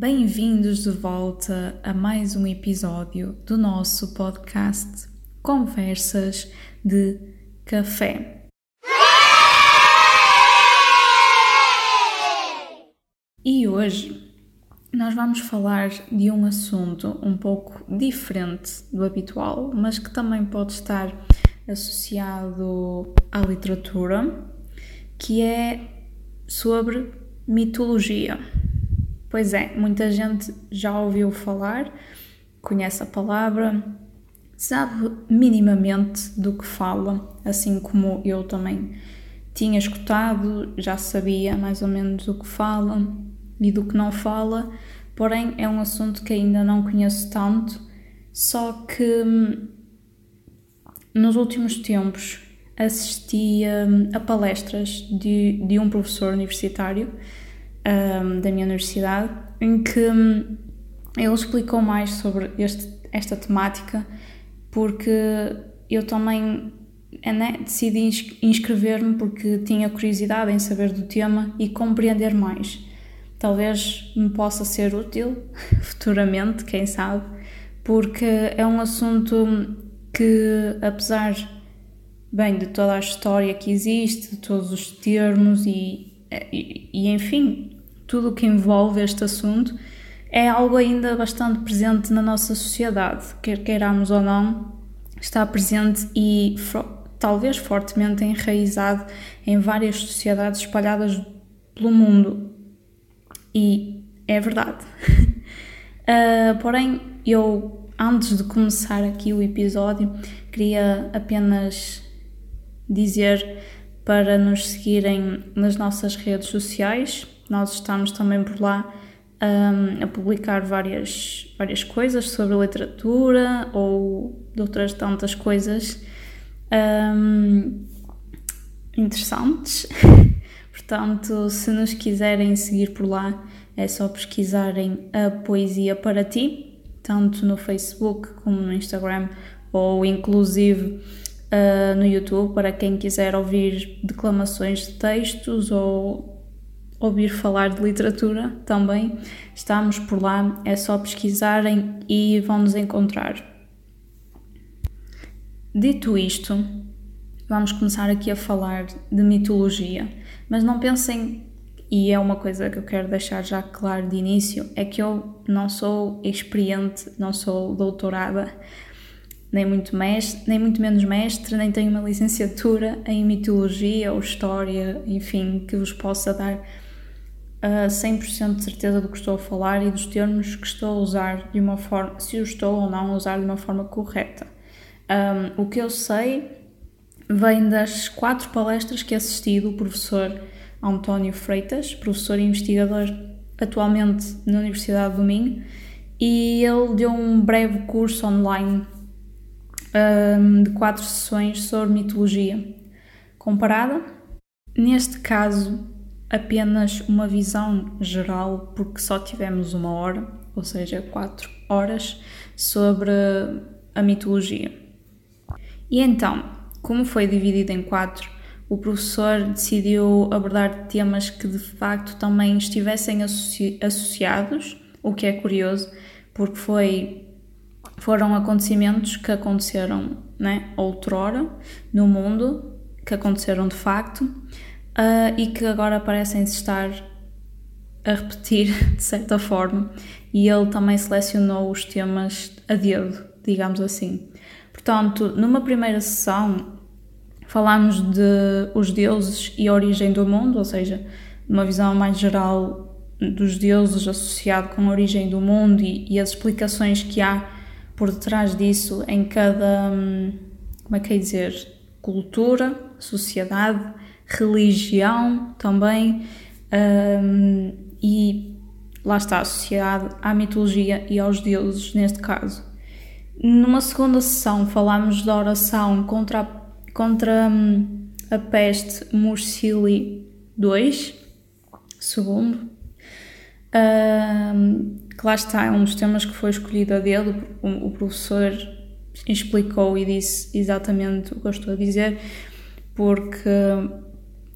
Bem-vindos de volta a mais um episódio do nosso podcast Conversas de Café. E hoje nós vamos falar de um assunto um pouco diferente do habitual, mas que também pode estar associado à literatura, que é sobre mitologia. Pois é, muita gente já ouviu falar, conhece a palavra, sabe minimamente do que fala, assim como eu também tinha escutado, já sabia mais ou menos do que fala e do que não fala, porém é um assunto que ainda não conheço tanto, só que hum, nos últimos tempos assisti hum, a palestras de, de um professor universitário um, da minha universidade, em que um, ele explicou mais sobre este, esta temática, porque eu também né, decidi inscrever-me porque tinha curiosidade em saber do tema e compreender mais. Talvez me possa ser útil futuramente, quem sabe, porque é um assunto que, apesar bem de toda a história que existe, de todos os termos e e, e enfim, tudo o que envolve este assunto é algo ainda bastante presente na nossa sociedade, quer queiramos ou não, está presente e talvez fortemente enraizado em várias sociedades espalhadas pelo mundo. E é verdade. uh, porém, eu, antes de começar aqui o episódio, queria apenas dizer para nos seguirem nas nossas redes sociais. Nós estamos também por lá um, a publicar várias, várias coisas sobre literatura ou de outras tantas coisas um, interessantes. Portanto, se nos quiserem seguir por lá, é só pesquisarem a Poesia para Ti, tanto no Facebook como no Instagram, ou inclusive uh, no YouTube para quem quiser ouvir declamações de textos ou ouvir falar de literatura também. Estamos por lá, é só pesquisarem e vão nos encontrar. Dito isto, vamos começar aqui a falar de mitologia, mas não pensem, e é uma coisa que eu quero deixar já claro de início, é que eu não sou experiente, não sou doutorada nem muito, mestre, nem muito menos mestre, nem tenho uma licenciatura em mitologia ou história, enfim, que vos possa dar uh, 100% de certeza do que estou a falar e dos termos que estou a usar de uma forma, se eu estou ou não a usar de uma forma correta. Um, o que eu sei vem das quatro palestras que assisti do professor António Freitas, professor e investigador atualmente na Universidade do Minho, e ele deu um breve curso online um, de quatro sessões sobre mitologia comparada. Neste caso, apenas uma visão geral, porque só tivemos uma hora, ou seja, quatro horas, sobre a mitologia. E então, como foi dividido em quatro, o professor decidiu abordar temas que de facto também estivessem associ associados, o que é curioso, porque foi foram acontecimentos que aconteceram né, outrora no mundo, que aconteceram de facto uh, e que agora parecem estar a repetir de certa forma. E ele também selecionou os temas a dedo, digamos assim. Portanto, numa primeira sessão falámos de os deuses e a origem do mundo, ou seja, uma visão mais geral dos deuses associado com a origem do mundo e, e as explicações que há por detrás disso em cada, hum, como é que é dizer, cultura, sociedade, religião também, um, e lá está associado à mitologia e aos deuses, neste caso. Numa segunda sessão falámos da oração contra a, contra hum, a peste Mursili II, segundo, um, que lá está, é um dos temas que foi escolhido a dedo, o, o professor explicou e disse exatamente o que eu estou a dizer, porque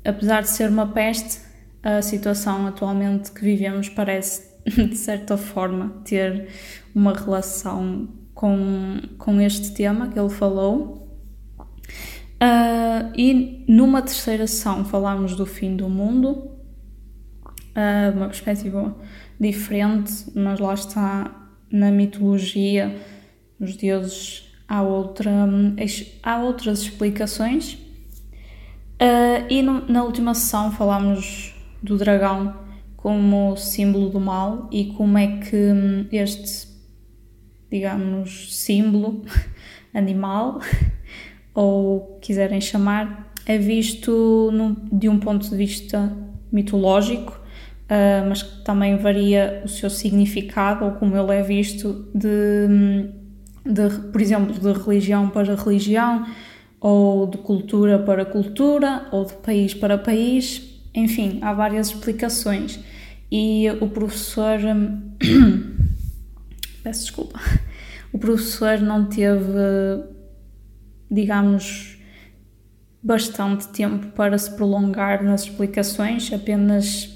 apesar de ser uma peste, a situação atualmente que vivemos parece de certa forma, ter uma relação com, com este tema que ele falou. Uh, e numa terceira sessão falámos do fim do mundo, uh, uma perspectiva diferente, mas lá está na mitologia, nos deuses há, outra, há outras explicações. Uh, e no, na última sessão falámos do dragão como símbolo do mal e como é que hum, este, digamos, símbolo animal, ou quiserem chamar, é visto de um ponto de vista mitológico, uh, mas que também varia o seu significado ou como ele é visto de, hum, de, por exemplo, de religião para religião, ou de cultura para cultura, ou de país para país, enfim, há várias explicações e o professor. Peço desculpa. O professor não teve, digamos, bastante tempo para se prolongar nas explicações, apenas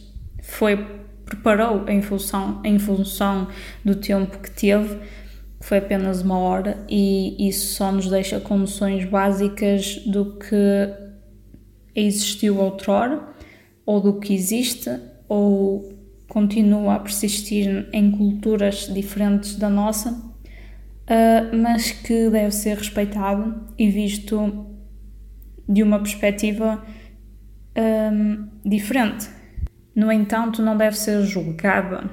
foi preparou em função, em função do tempo que teve, que foi apenas uma hora, e isso só nos deixa com noções básicas do que existiu outrora, ou do que existe, ou continua a persistir em culturas diferentes da nossa, uh, mas que deve ser respeitado e visto de uma perspectiva um, diferente. No entanto, não deve ser julgada,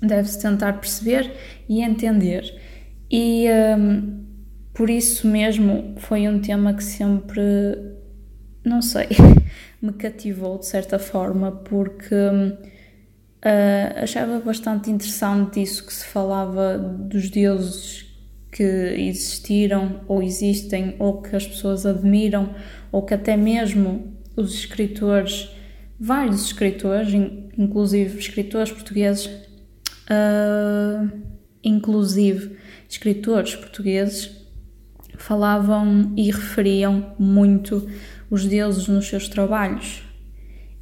deve-se tentar perceber e entender. E um, por isso mesmo foi um tema que sempre, não sei, me cativou de certa forma, porque Uh, achava bastante interessante isso que se falava dos deuses que existiram ou existem ou que as pessoas admiram ou que até mesmo os escritores, vários escritores, inclusive escritores portugueses, uh, inclusive escritores portugueses, falavam e referiam muito os deuses nos seus trabalhos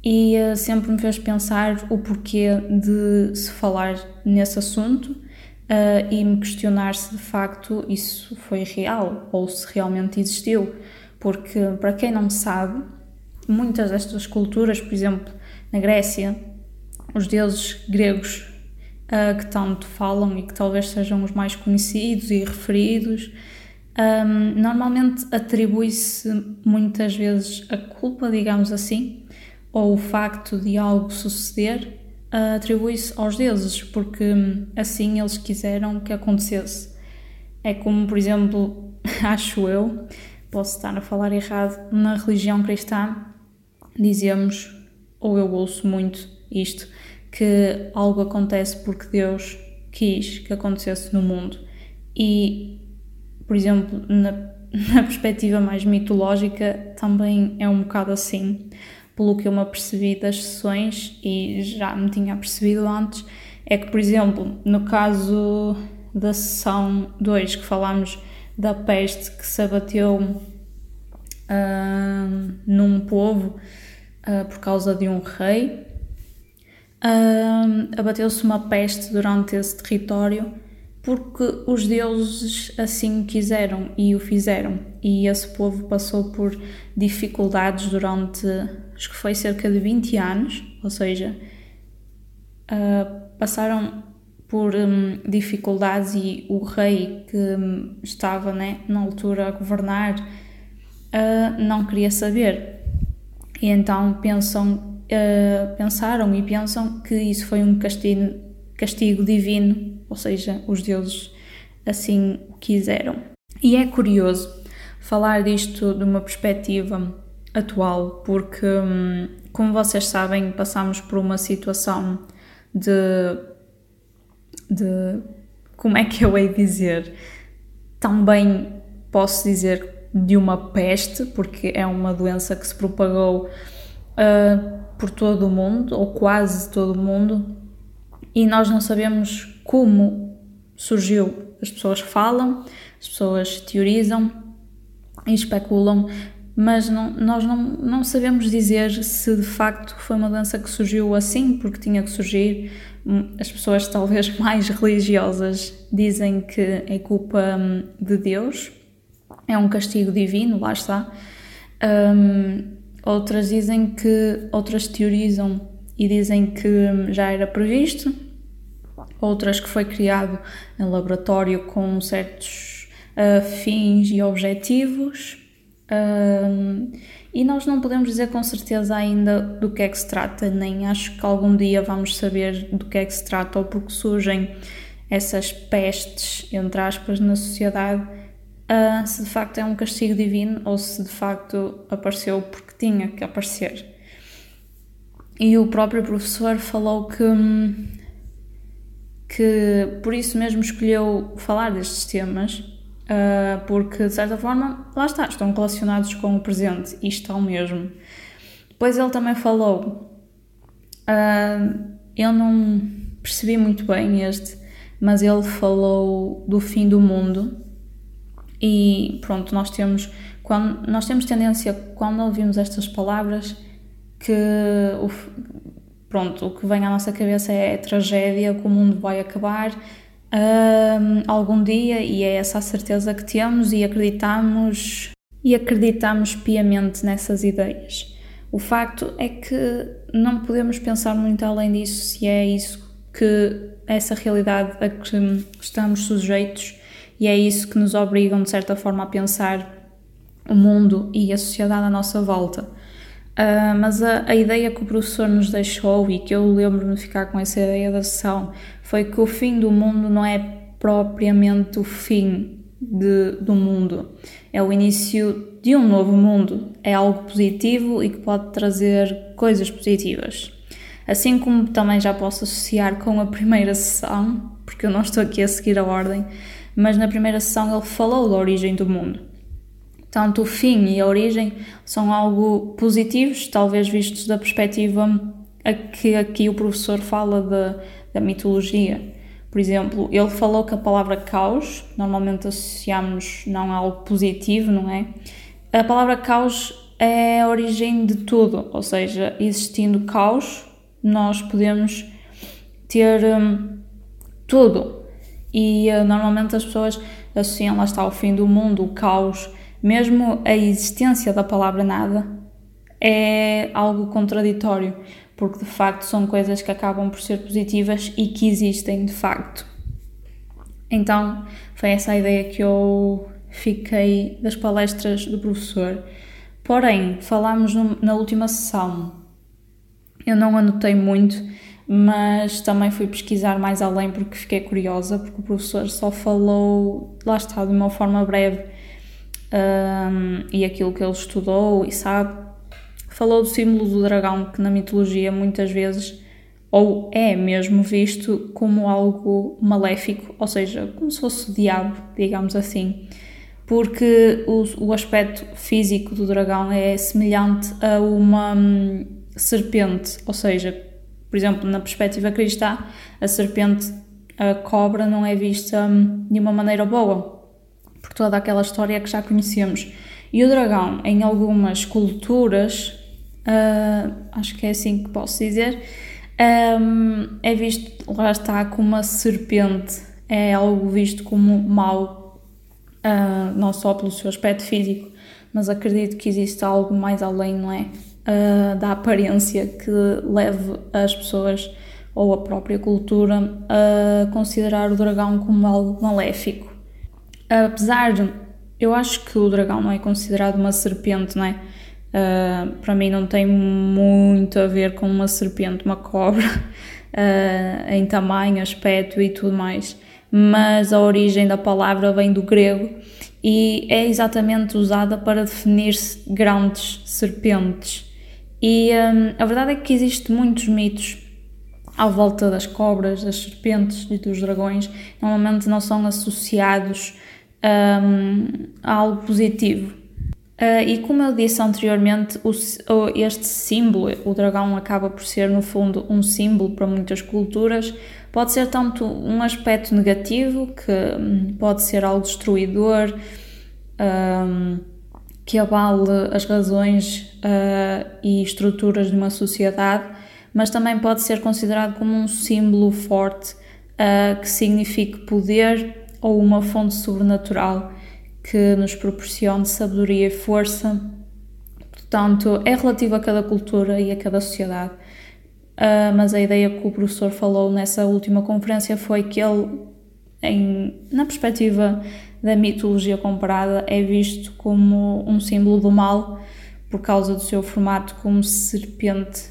e uh, sempre me fez pensar o porquê de se falar nesse assunto uh, e me questionar se de facto isso foi real ou se realmente existiu. Porque, para quem não sabe, muitas destas culturas, por exemplo, na Grécia, os deuses gregos uh, que tanto falam e que talvez sejam os mais conhecidos e referidos, um, normalmente atribui-se muitas vezes a culpa, digamos assim, ou o facto de algo suceder atribui-se aos deuses, porque hum, assim eles quiseram que acontecesse. É como, por exemplo, acho eu, posso estar a falar errado, na religião cristã dizemos, ou eu ouço muito isto, que algo acontece porque Deus quis que acontecesse no mundo. E, por exemplo, na, na perspectiva mais mitológica, também é um bocado assim pelo que eu me apercebi das sessões e já me tinha percebido antes, é que, por exemplo, no caso da sessão 2, que falámos da peste que se abateu uh, num povo uh, por causa de um rei, uh, abateu-se uma peste durante esse território porque os deuses assim quiseram e o fizeram, e esse povo passou por dificuldades durante, acho que foi cerca de 20 anos, ou seja, uh, passaram por um, dificuldades e o rei que um, estava né, na altura a governar não queria saber. E então pensam, uh, pensaram e pensam que isso foi um castigo, castigo divino ou seja, os deuses assim o quiseram. E é curioso falar disto de uma perspectiva atual, porque, hum, como vocês sabem, passamos por uma situação de. de como é que eu hei dizer? Também posso dizer de uma peste, porque é uma doença que se propagou uh, por todo o mundo, ou quase todo o mundo, e nós não sabemos como surgiu. As pessoas falam, as pessoas teorizam e especulam, mas não, nós não, não sabemos dizer se de facto foi uma dança que surgiu assim, porque tinha que surgir, as pessoas talvez mais religiosas dizem que é culpa hum, de Deus, é um castigo divino, lá está. Um, outras dizem que, outras teorizam e dizem que já era previsto, outras que foi criado em laboratório com certos uh, fins e objetivos. Um, e nós não podemos dizer com certeza ainda do que é que se trata, nem acho que algum dia vamos saber do que é que se trata, ou porque surgem essas pestes, entre aspas, na sociedade, uh, se de facto é um castigo divino ou se de facto apareceu porque tinha que aparecer. E o próprio professor falou que, que por isso mesmo escolheu falar destes temas, uh, porque de certa forma, lá está, estão relacionados com o presente e estão mesmo. Depois ele também falou, uh, eu não percebi muito bem este, mas ele falou do fim do mundo e pronto, nós temos quando nós temos tendência quando ouvimos estas palavras que o, pronto, o que vem à nossa cabeça é tragédia, que o mundo vai acabar um, algum dia e é essa a certeza que temos e acreditamos e acreditamos piamente nessas ideias. O facto é que não podemos pensar muito além disso se é isso que essa realidade a que estamos sujeitos e é isso que nos obrigam de certa forma a pensar o mundo e a sociedade à nossa volta. Uh, mas a, a, ideia que o professor nos deixou e que eu lembro-me de ficar com essa ideia da sessão foi que o fim do mundo não é propriamente o fim de, do mundo, é o início de um novo mundo, é algo positivo e que pode trazer coisas positivas. Assim como também já posso associar com a primeira sessão, porque eu não estou aqui a seguir a ordem, mas na primeira sessão ele falou da origem do mundo. Tanto o fim e a origem são algo positivos, talvez vistos da perspectiva a que aqui o professor fala da, da mitologia. Por exemplo, ele falou que a palavra caos, normalmente associamos não a algo positivo, não é? A palavra caos é a origem de tudo, ou seja, existindo caos, nós podemos ter hum, tudo. E uh, normalmente as pessoas associam, lá está, o fim do mundo, o caos, mesmo a existência da palavra nada é algo contraditório, porque de facto são coisas que acabam por ser positivas e que existem de facto. Então, foi essa a ideia que eu fiquei das palestras do professor. Porém, falámos na última sessão. Eu não anotei muito, mas também fui pesquisar mais além porque fiquei curiosa, porque o professor só falou, lá está, de uma forma breve um, e aquilo que ele estudou e sabe. Falou do símbolo do dragão, que na mitologia muitas vezes, ou é mesmo visto como algo maléfico, ou seja, como se fosse o diabo, digamos assim, porque o, o aspecto físico do dragão é semelhante a uma hum, serpente, ou seja, por exemplo, na perspectiva cristã, a serpente, a cobra, não é vista hum, de uma maneira boa, por toda aquela história que já conhecemos. E o dragão, em algumas culturas, uh, acho que é assim que posso dizer, um, é visto, lá está, como uma serpente, é algo visto como mau, uh, não só pelo seu aspecto físico, mas acredito que existe algo mais além, não é? Uh, da aparência que leve as pessoas ou a própria cultura a considerar o dragão como algo maléfico. Apesar de. Eu acho que o dragão não é considerado uma serpente, não é? Uh, para mim não tem muito a ver com uma serpente, uma cobra, uh, em tamanho, aspecto e tudo mais. Mas a origem da palavra vem do grego e é exatamente usada para definir-se grandes serpentes. E um, a verdade é que existem muitos mitos à volta das cobras, das serpentes e dos dragões. Normalmente não são associados um, a algo positivo. Uh, e como eu disse anteriormente, o, este símbolo, o dragão acaba por ser no fundo um símbolo para muitas culturas. Pode ser tanto um aspecto negativo, que um, pode ser algo destruidor, um, que abale as razões uh, e estruturas de uma sociedade, mas também pode ser considerado como um símbolo forte uh, que signifique poder ou uma fonte sobrenatural que nos proporcione sabedoria e força. Portanto, é relativo a cada cultura e a cada sociedade. Uh, mas a ideia que o professor falou nessa última conferência foi que ele, em, na perspectiva da mitologia comparada, é visto como um símbolo do mal por causa do seu formato como serpente,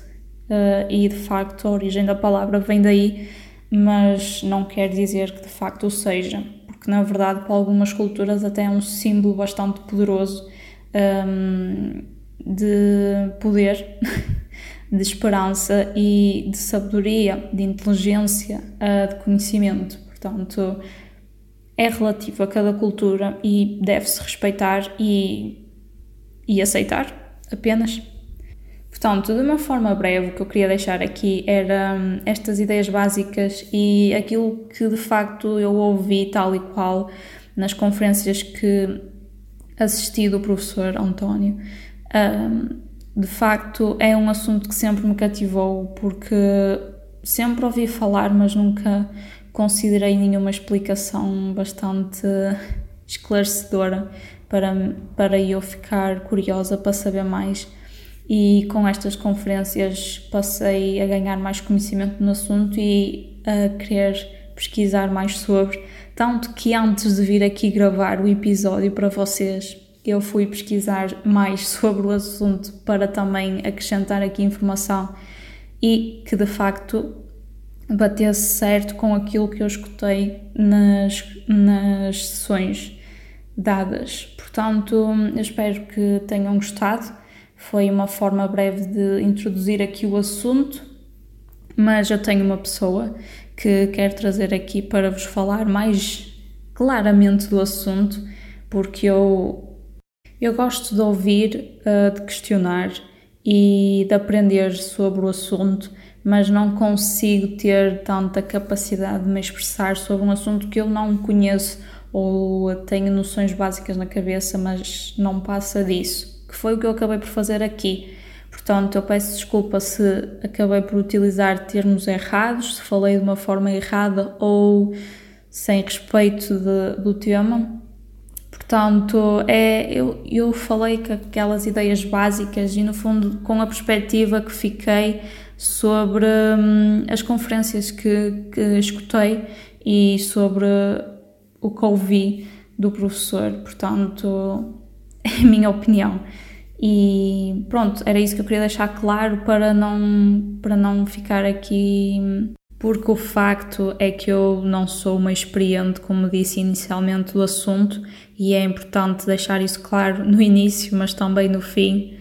uh, e de facto a origem da palavra vem daí, mas não quer dizer que de facto o seja porque na verdade para algumas culturas até é um símbolo bastante poderoso um, de poder, de esperança e de sabedoria, de inteligência, uh, de conhecimento. Portanto, é relativo a cada cultura e deve-se respeitar e, e aceitar apenas. Portanto, de uma forma breve, o que eu queria deixar aqui era hum, estas ideias básicas e aquilo que de facto eu ouvi tal e qual nas conferências que assisti do professor António. Um, de facto, é um assunto que sempre me cativou porque sempre ouvi falar, mas nunca considerei nenhuma explicação bastante esclarecedora para, para eu ficar curiosa para saber mais. E com estas conferências passei a ganhar mais conhecimento no assunto e a querer pesquisar mais sobre, tanto que antes de vir aqui gravar o episódio para vocês, eu fui pesquisar mais sobre o assunto para também acrescentar aqui informação e que de facto batesse certo com aquilo que eu escutei nas, nas sessões dadas. Portanto, eu espero que tenham gostado foi uma forma breve de introduzir aqui o assunto, mas eu tenho uma pessoa que quero trazer aqui para vos falar mais claramente do assunto, porque eu, eu gosto de ouvir, uh, de questionar e de aprender sobre o assunto, mas não consigo ter tanta capacidade de me expressar sobre um assunto que eu não conheço ou tenho noções básicas na cabeça, mas não passa disso que foi o que eu acabei por fazer aqui. Portanto, eu peço desculpa se acabei por utilizar termos errados, se falei de uma forma errada ou sem respeito de, do tema. Portanto, é, eu, eu falei com aquelas ideias básicas e, no fundo, com a perspectiva que fiquei sobre hum, as conferências que, que escutei e sobre o que ouvi do professor. Portanto, é a minha opinião. E pronto, era isso que eu queria deixar claro para não, para não ficar aqui. Porque o facto é que eu não sou uma experiente, como disse inicialmente, do assunto, e é importante deixar isso claro no início, mas também no fim,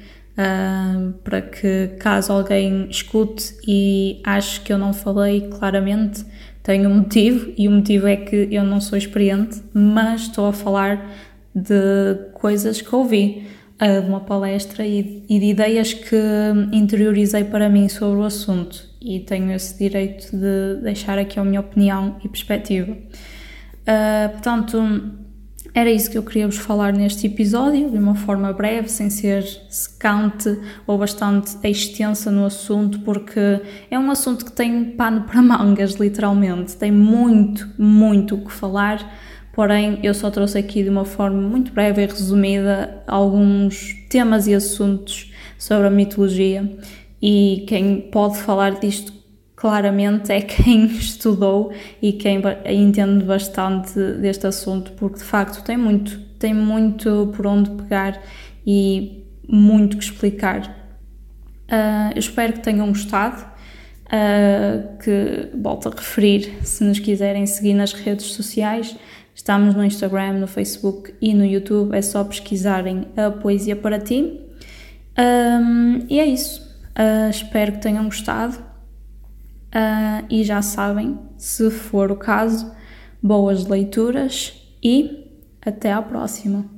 para que caso alguém escute e ache que eu não falei claramente, tenho um motivo, e o motivo é que eu não sou experiente, mas estou a falar de coisas que ouvi, de uma palestra e, e, de ideias que interiorizei para mim sobre o assunto e tenho esse direito de deixar aqui a minha opinião e perspectiva. Uh, portanto, era isso que eu queria vos falar neste episódio, de uma forma breve, sem ser secante ou bastante extensa no assunto, porque é um assunto que tem pano para mangas, literalmente. Tem muito, muito o que falar porém eu só trouxe aqui de uma forma muito breve e resumida alguns temas e assuntos sobre a mitologia e quem pode falar disto claramente é quem estudou e quem entende bastante deste assunto, porque de facto tem muito, tem muito por onde pegar e muito que explicar. Uh, espero que tenham gostado, uh, que volto a referir se nos quiserem seguir nas redes sociais. Estamos no Instagram, no Facebook e no YouTube. É só pesquisarem a Poesia para Ti. Um, e é isso. Uh, espero que tenham gostado. Uh, e já sabem, se for o caso, boas leituras e até à próxima.